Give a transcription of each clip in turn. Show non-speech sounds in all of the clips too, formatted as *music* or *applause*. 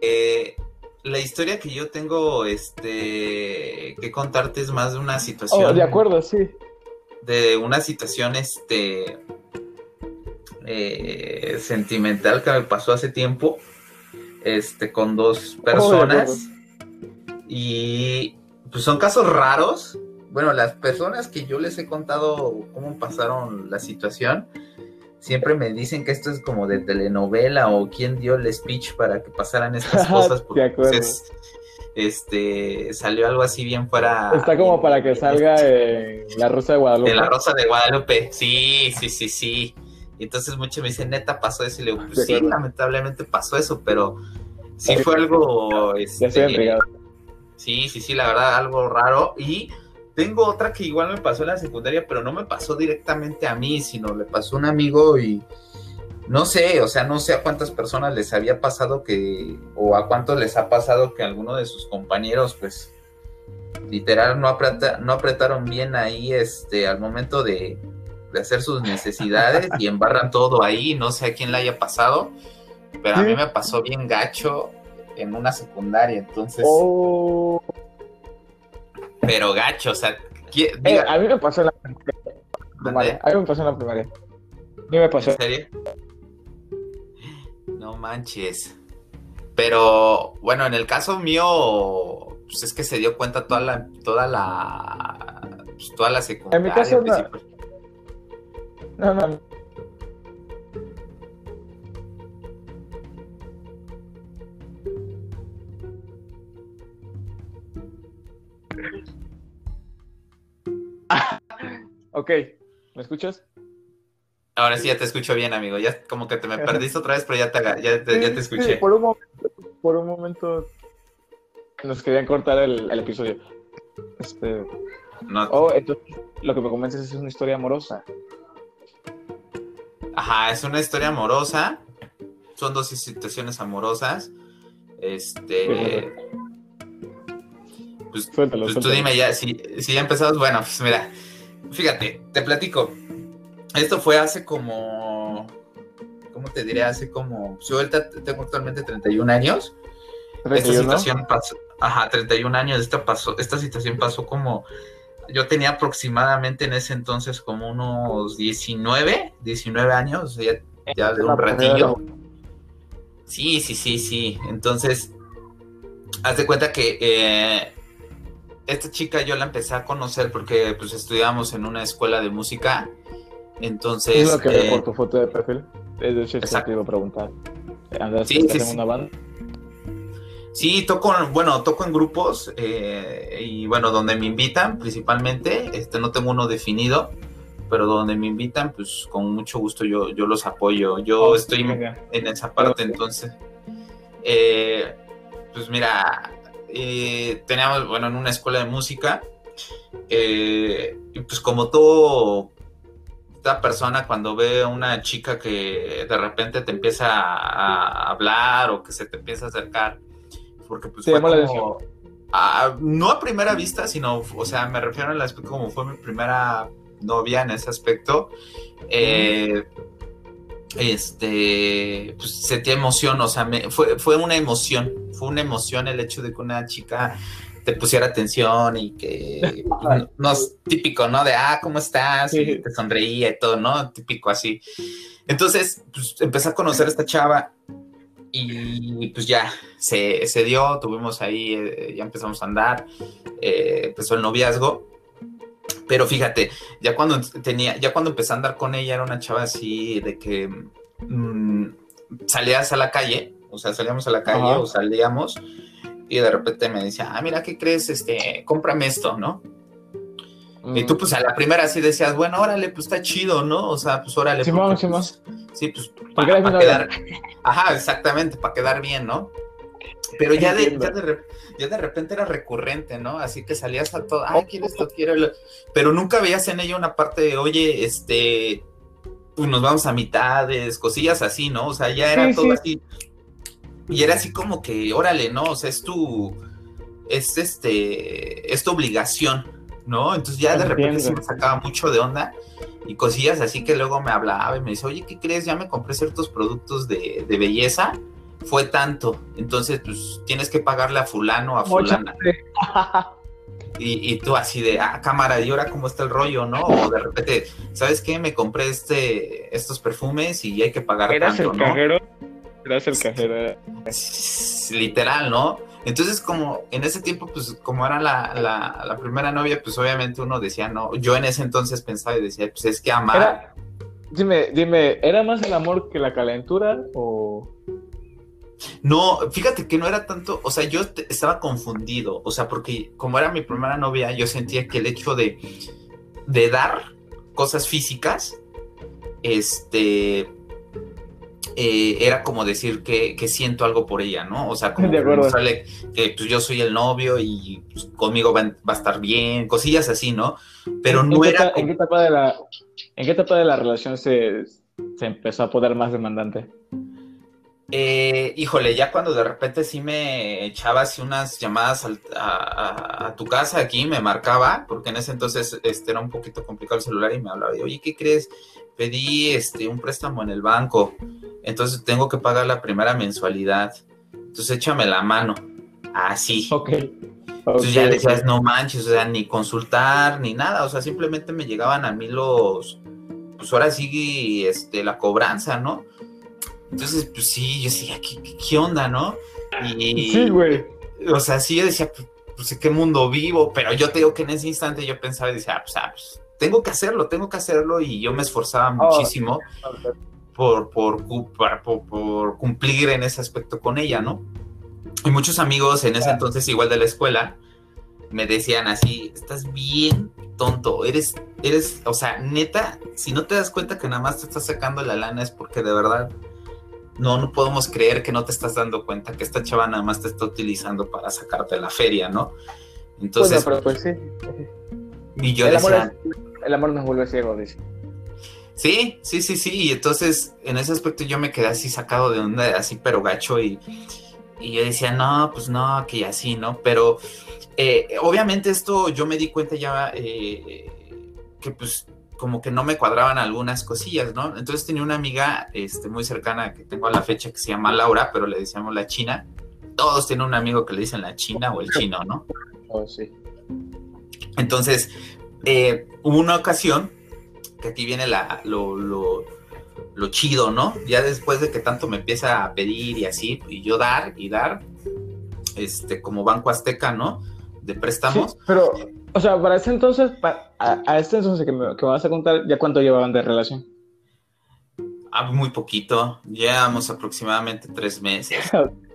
eh, la historia que yo tengo este, que contarte es más de una situación. Oh, de acuerdo, sí. De una situación este, eh, sentimental que me pasó hace tiempo este, con dos Oh, personas. y pues son casos raros. Bueno, las personas que yo les he contado cómo pasaron la situación, siempre me dicen que esto es como de telenovela o quién dio el speech para que pasaran estas cosas. Porque pues, es- este salió algo así bien fuera. Está como para que salga en La Rosa de Guadalupe. de *laughs* la Rosa de Guadalupe. Sí, sí, sí, sí. Y entonces muchos me dicen, neta, pasó eso. Y le digo, pues sí, acuerdo. lamentablemente pasó eso, pero sí fue algo. Ya Este, estoy entregado. Sí, sí, sí, la verdad, algo raro. Y tengo otra que igual me pasó en la secundaria, pero no me pasó directamente a mí, sino le pasó a un amigo y no sé, o sea, no sé a cuántas personas les había pasado que, o a cuántos les ha pasado que alguno de sus compañeros, pues, literal, no, apreta- no apretaron bien ahí, este, al momento de, de hacer sus necesidades y embarran todo ahí, no sé a quién le haya pasado, pero a mí me pasó bien gacho en una secundaria, entonces Oh, pero gacho, o sea, ¿qui- eh, a mí me pasó en la primaria. A mí me pasó en la primaria. A mí me pasó. ¿en serio? No manches. Pero bueno, en el caso mío, pues es que se dio cuenta toda la, toda la, pues, toda la secundaria. En mi caso, no. No, no. Ok, ¿me escuchas? Ahora sí ya te escucho bien, amigo. Ya como que te me perdiste otra vez, pero ya te, ya te, ya te Sí, escuché. por, un momento, por un momento nos querían cortar el, el episodio. Este, No, oh, entonces lo que me comentas es una historia amorosa. Ajá, es una historia amorosa. Son dos situaciones amorosas. Este. Pues, Suéltalo, pues tú dime ya, si, si ya empezamos, bueno, pues mira, fíjate, te platico. Esto fue hace como. ¿Cómo te diré? Hace como. Yo ahorita tengo actualmente 31 años. Esta 31. situación pasó. Ajá, 31 años. Esta, pasó, esta situación pasó como. Yo tenía aproximadamente en ese entonces como unos 19, 19 años, ya, ya de un ratillo. Sí, sí, sí, sí. Entonces, haz de cuenta que eh, esta chica yo la empecé a conocer porque pues estudiábamos en una escuela de música. Entonces, Es lo que veo eh, por tu foto de perfil. Es de hecho, eso exacto. te iba a preguntar. ¿Andas Sí, sí, en sí. una banda? Sí, toco, bueno, toco en grupos eh, y bueno, donde me invitan principalmente, este no tengo uno definido, pero donde me invitan, pues con mucho gusto yo, yo los apoyo. Yo Oh, estoy venga. en esa parte, entonces, eh, pues mira, eh, teníamos, bueno, en una escuela de música, eh, y pues como todo, toda persona cuando ve a una chica que de repente te empieza a, hablar o que se te empieza a acercar, porque pues Te fue llamó la como, a- no a primera vista, sino, o sea, me refiero al aspecto como fue mi primera novia en ese aspecto, eh, este, pues sentía emoción, o sea, me- fue, fue una emoción, fue una emoción el hecho de que una chica te pusiera atención y que no, no es típico, ¿no? De, ah, ¿cómo estás? Y te sonreía y todo, ¿no? Típico así. Entonces, pues empecé a conocer a esta chava y pues ya se, se dio, tuvimos ahí, eh, ya empezamos a andar, eh, empezó el noviazgo. Pero fíjate, ya cuando tenía, ya cuando empecé a andar con ella era una chava así de que mm, salías a la calle, o sea, salíamos a la calle Ajá. o salíamos y de repente me decía, ah, mira, ¿qué crees? Este, cómprame esto, ¿no? Y tú, pues a la primera sí decías, bueno, órale, pues está chido, ¿no? O sea, pues órale. Porque, Simón. pues, sí, pues para, quedar. Ajá, exactamente, para quedar bien, ¿no? Pero ya de, ya, de, re- ya de repente era recurrente, ¿no? Así que salías a todo, ay, quiero esto, quiero lo-". Pero nunca veías en ella una parte de, oye, este, pues nos vamos a mitades, cosillas así, ¿no? O sea, ya era Sí, todo sí. así. Y era así como que, órale, ¿no? O sea, es tu, es este, es tu obligación, ¿no? Entonces ya de repente sí Entiendo. me sacaba mucho de onda y cosillas así que luego me hablaba y me dice, oye, ¿qué crees? Ya me compré ciertos productos de, de belleza fue tanto, entonces pues tienes que pagarle a fulano, a fulana. *laughs* Y, y, tú así de, ah, cámara, ¿y ahora cómo está el rollo, no? O de repente, ¿sabes qué? Me compré este, estos perfumes y hay que pagar ¿Eras tanto, el ¿no? cajero? El cajero. Literal, ¿no? Entonces, como en ese tiempo, pues como era la, la, la, primera novia, pues obviamente uno decía, no, yo en ese entonces pensaba y decía, pues es que amar... Era, dime, dime, ¿era más el amor que la calentura o...? No, fíjate que no era tanto, o sea, yo estaba confundido, o sea, porque como era mi primera novia, yo sentía que el hecho de, de dar cosas físicas, este, eh, era como decir que, que, siento algo por ella, ¿no? O sea, *laughs* como acuerdo. que, pues, yo soy el novio y pues, conmigo va, va, a estar bien, cosillas así, ¿no? Pero no ¿En era... Qué, como... ¿en, qué etapa de la, ¿En qué etapa de la relación se, se empezó a poner más demandante? Eh, híjole, ya cuando de repente sí me echaba así unas llamadas a, a, a, tu casa aquí, me marcaba, porque en ese entonces este, era un poquito complicado el celular y me hablaba de, oye, ¿qué crees? Pedí este, un préstamo en el banco, entonces tengo que pagar la primera mensualidad, entonces échame la mano, así. Ok. Entonces ya decías, no manches, o sea, ni consultar, ni nada, o sea, simplemente me llegaban a mí los, pues ahora sí, este, la cobranza, ¿no? Entonces, pues sí, yo decía, ¿qué, onda, no? Y, sí, güey. O sea, sí, yo decía, pues, pues, ¿en qué mundo vivo? Pero yo te digo que en ese instante yo pensaba y decía, ah, pues, ah, pues tengo que hacerlo, tengo que hacerlo. Y yo me esforzaba muchísimo oh, por, por, por, por, cumplir en ese aspecto con ella, ¿no? Y muchos amigos en ese entonces, igual de la escuela, me decían así, estás bien tonto, eres, eres, o sea, neta, si no te das cuenta que nada más te estás sacando la lana es porque de verdad no, no podemos creer que no te estás dando cuenta que esta chava nada más te está utilizando para sacarte la feria, ¿no? Entonces. Bueno, pero pues sí. Y yo el, decía, amor es, el amor nos vuelve ciego, dice. Sí, sí, sí, sí. Y entonces, en ese aspecto, yo me quedé así sacado de onda, así, pero gacho. Y, y yo decía, no, pues no, que así, ¿no? Pero eh, obviamente, esto yo me di cuenta ya eh, que, pues, como que no me cuadraban algunas cosillas, ¿no? Entonces tenía una amiga este, muy cercana que tengo a la fecha que se llama Laura, pero le decíamos la China. Todos tienen un amigo que le dicen la China o el chino, ¿no? Oh, sí. Entonces, eh, hubo una ocasión, que aquí viene la, lo, lo, lo, chido, ¿no? Ya después de que tanto me empieza a pedir y así, y yo dar y dar, este, como Banco Azteca, ¿no? De préstamos. Sí, pero, o sea, para ese entonces, para, a, a, este entonces que me, que me vas a contar, ¿ya cuánto llevaban de relación? Ah, muy poquito, llevamos aproximadamente tres meses. *laughs*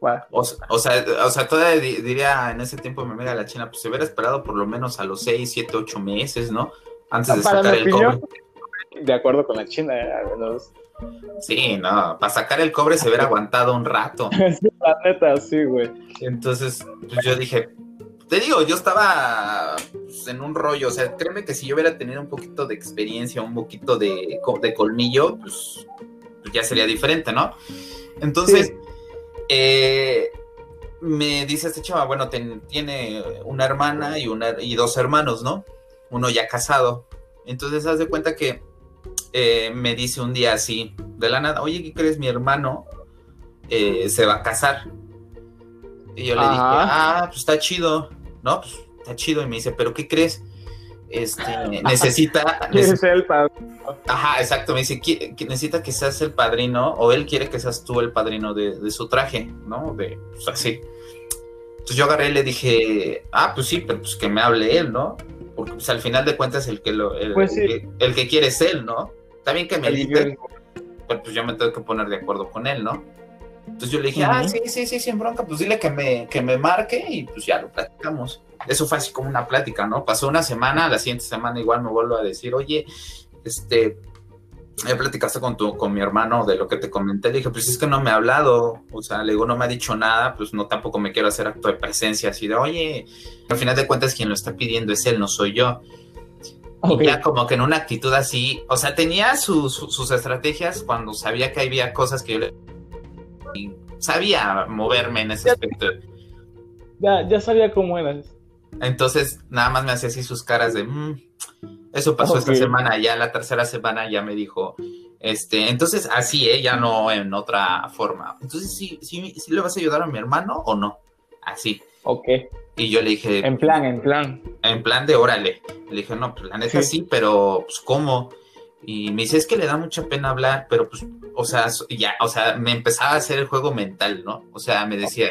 wow. o, o, sea, o sea, todavía diría en ese tiempo mi amiga la China, pues se hubiera esperado por lo menos a los seis, siete, ocho meses, ¿no? Antes de sacar el opinión, cobre. De acuerdo con la China, eh, al menos. Sí, no, para sacar el cobre se hubiera *laughs* aguantado un rato. sí, la neta, sí, güey. Entonces, pues yo dije, te digo, yo estaba pues, en un rollo, o sea, créeme que si yo hubiera tenido un poquito de experiencia, un poquito de, de colmillo, pues, pues, ya sería diferente, ¿no? Entonces, sí. Eh, me dice este chava, bueno, ten, tiene una hermana y, una, y dos hermanos, ¿no? Uno ya casado. Entonces, haz de cuenta que eh, me dice un día así, de la nada, oye, ¿qué crees? Mi hermano eh, se va a casar. Y yo le dije, ah, pues está chido, ¿no? Pues está chido. Y me dice, ¿pero qué crees? Este, *laughs* necesita. ¿Quiere ser el padrino? Ajá, exacto. Me dice, que necesita que seas el padrino, o él quiere que seas tú el padrino de, de su traje, ¿no? De, pues así. Entonces yo agarré y le dije, ah, pues sí, pero pues que me hable él, ¿no? Porque pues, al final de cuentas el que, lo, el, pues sí. el, el, que quiere es él, ¿no? Está bien que me diga, pero pues yo me tengo que poner de acuerdo con él, ¿no? Entonces yo le dije, uh -huh. ah, sí, sí, sí, sin bronca, pues dile que me, que me marque y pues ya lo platicamos. Eso fue así como una plática, ¿no? Pasó una semana, la siguiente semana igual me vuelvo a decir, oye, este, ya platicaste con, tu, con mi hermano de lo que te comenté. Le dije, pues es que no me ha hablado, o sea, le digo, no me ha dicho nada, pues no tampoco me quiero hacer acto de presencia, así de, oye, al final de cuentas quien lo está pidiendo es él, no soy yo. Okay. Y ya como que en una actitud así, o sea, tenía sus, sus estrategias cuando sabía que había cosas que yo le y sabía moverme en ese aspecto. Ya, ya sabía cómo eras. Entonces, nada más me hacía así sus caras de, mmm, eso pasó okay. esta semana, ya la tercera semana ya me dijo, Este, entonces, así, ¿eh? Ya no en otra forma. Entonces, ¿sí, sí, sí le vas a ayudar a mi hermano o no? Así. Ok. Y yo le dije... En plan, en plan. En plan de órale. Le dije, no, pues la neta sí, pero pues ¿cómo? Y me dice, es que le da mucha pena hablar, pero pues, o sea, ya, o sea, me empezaba a hacer el juego mental, ¿no? O sea, me decía,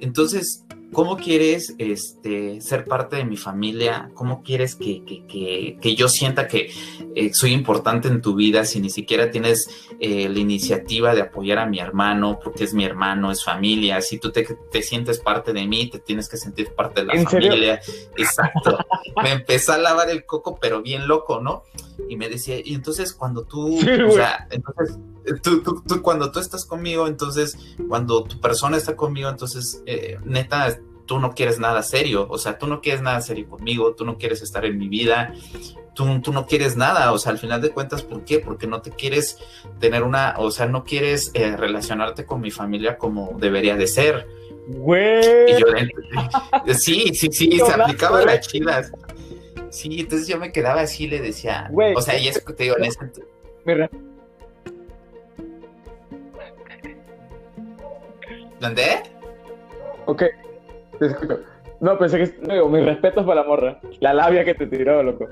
entonces, ¿Cómo quieres este, ser parte de mi familia? ¿Cómo quieres que, yo sienta que eh, soy importante en tu vida si ni siquiera tienes eh, la iniciativa de apoyar a mi hermano porque es mi hermano, es familia? Si tú te, sientes parte de mí, te tienes que sentir parte de la familia. Exacto. me empezó a lavar el coco, pero bien loco, ¿no? Y me decía, y entonces cuando tú, o sea, entonces tú, tú, cuando tú estás conmigo, entonces, cuando tu persona está conmigo, entonces, eh, neta, tú no quieres nada serio, o sea, tú no quieres nada serio conmigo, tú no quieres estar en mi vida, tú, tú no quieres nada, o sea, al final de cuentas, ¿por qué? Porque no te quieres tener una, o sea, no quieres eh, relacionarte con mi familia como debería de ser. Güey. sí, sí, sí, *laughs* se aplicaba las chidas. Sí, entonces yo me quedaba así, le decía, o sea, y eso que te digo, en ese... ¿Dónde? Ok, te escucho. No, pensé que. Digo, mis respetos para la morra. La labia que te tiró, loco.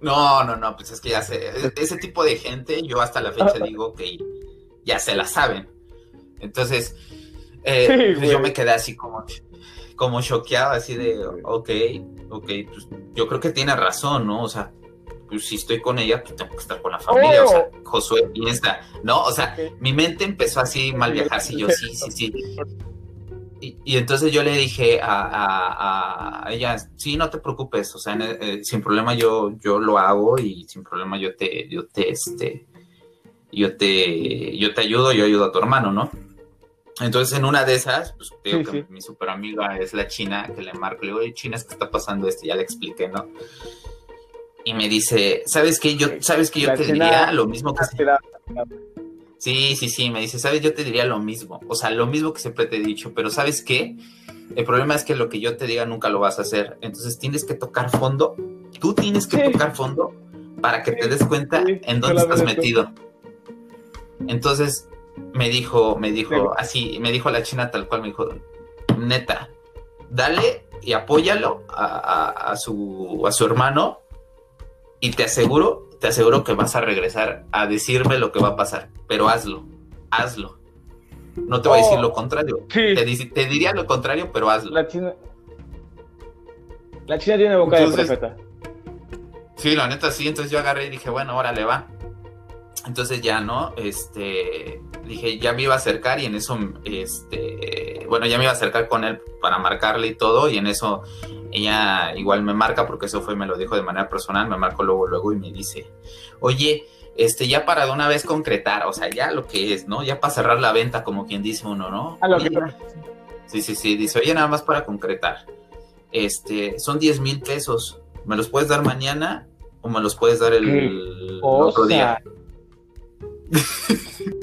No, no, no, pues es que ya sé. Ese tipo de gente, yo hasta la fecha digo que ya se la saben. Entonces, eh, pues yo me quedé así como, como choqueado, así de, ok, ok, pues yo creo que tiene razón, ¿no? O sea, pues si estoy con ella, pues tengo que estar con la familia. O sea, oh. Josué piensa, ¿no? O sea, mi mente empezó así mal viajar, así yo, sí, sí, sí. Y, entonces yo le dije a, ella, sí, no te preocupes, o sea, eh, sin problema yo, yo lo hago y sin problema yo te, yo te, este, yo te, yo te ayudo, yo ayudo a tu hermano, ¿no? Entonces en una de esas, pues digo que mi super amiga es la china, que le marco, le digo, oye, china, es que está pasando esto, ya le expliqué, ¿no? y me dice, ¿sabes qué? Yo, ¿sabes que yo te diría lo mismo que Sí, sí, sí, me dice, ¿sabes? Yo te diría lo mismo, o sea, lo mismo que siempre te he dicho, pero ¿sabes qué? El problema es que lo que yo te diga nunca lo vas a hacer, entonces tienes que tocar fondo, tú tienes que tocar fondo para que te des cuenta en dónde estás metido. Entonces me dijo, me dijo, así, me dijo la china tal cual, me dijo, neta, dale y apóyalo a, su, a su hermano y te aseguro, te aseguro que vas a regresar a decirme lo que va a pasar, pero hazlo, hazlo. No te voy a decir lo oh, contrario. Te, te, diría lo contrario, pero hazlo. La China, la China tiene boca de profeta. Sí, la neta sí. Entonces yo agarré y dije, bueno, órale va. Entonces ya, ¿no? Este, dije, ya me iba a acercar y en eso, este, bueno, ya me iba a acercar con él para marcarle y todo y en eso ella igual me marca porque eso fue, me lo dijo de manera personal, me marcó luego, luego y me dice, oye, este, ya para de una vez concretar, o sea, ya lo que es, ¿no? Ya para cerrar la venta, como quien dice uno, ¿no? Sí, sí, sí, dice, oye, nada más para concretar, este, son 10 mil pesos, ¿me los puedes dar mañana o me los puedes dar el, otro día? *laughs*